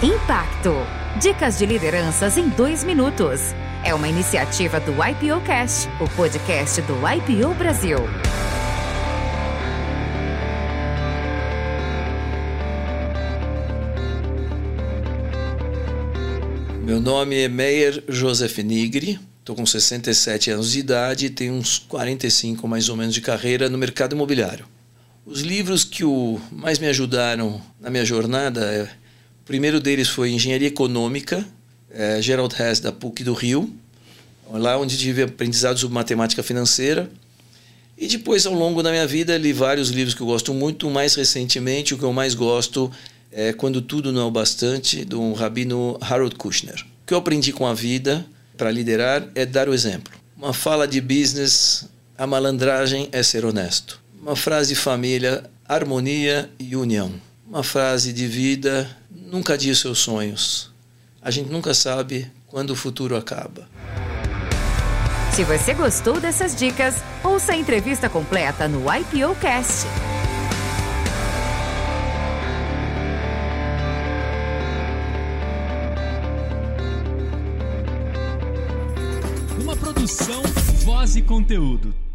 Impacto. Dicas de lideranças em dois minutos. É uma iniciativa do IPO Cast, o podcast do IPO Brasil. Meu nome é Meyer Joseph Nigri, estou com 67 anos de idade e tenho uns 45 mais ou menos de carreira no mercado imobiliário. Os livros que o, mais me ajudaram na minha jornada é primeiro deles foi Engenharia Econômica, é, Gerald Hess, da PUC do Rio, lá onde tive aprendizado sobre matemática financeira. E depois, ao longo da minha vida, li vários livros que eu gosto muito. Mais recentemente, o que eu mais gosto é Quando Tudo Não é o Bastante, do rabino Harold Kushner. O que eu aprendi com a vida para liderar é dar o exemplo. Uma fala de business, a malandragem é ser honesto. Uma frase de família, harmonia e união. Uma frase de vida, nunca adie seus sonhos. A gente nunca sabe quando o futuro acaba. Se você gostou dessas dicas, ouça a entrevista completa no IPO Cast. Uma produção, voz e conteúdo.